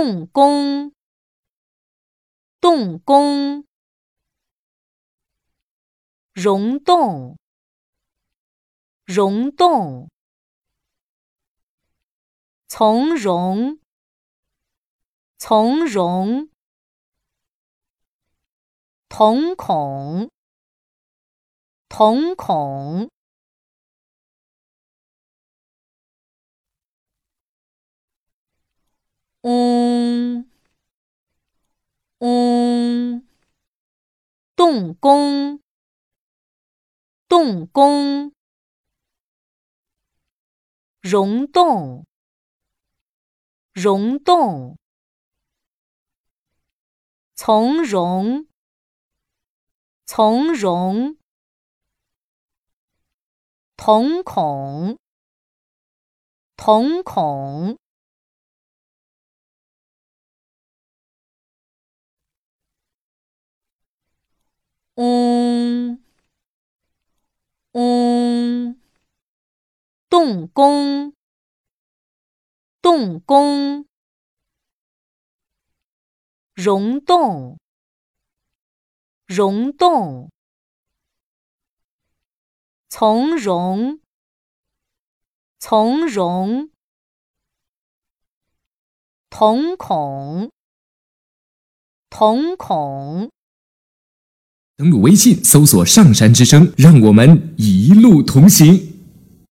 动工，动工，溶洞，溶洞，从容，从容，瞳孔，瞳孔。动工，动工，溶洞，溶洞，从容，从容，瞳孔，瞳孔。动工，动工，溶洞，溶洞，从容，从容，瞳孔，瞳孔。登录微信，搜索“上山之声”，让我们一路同行。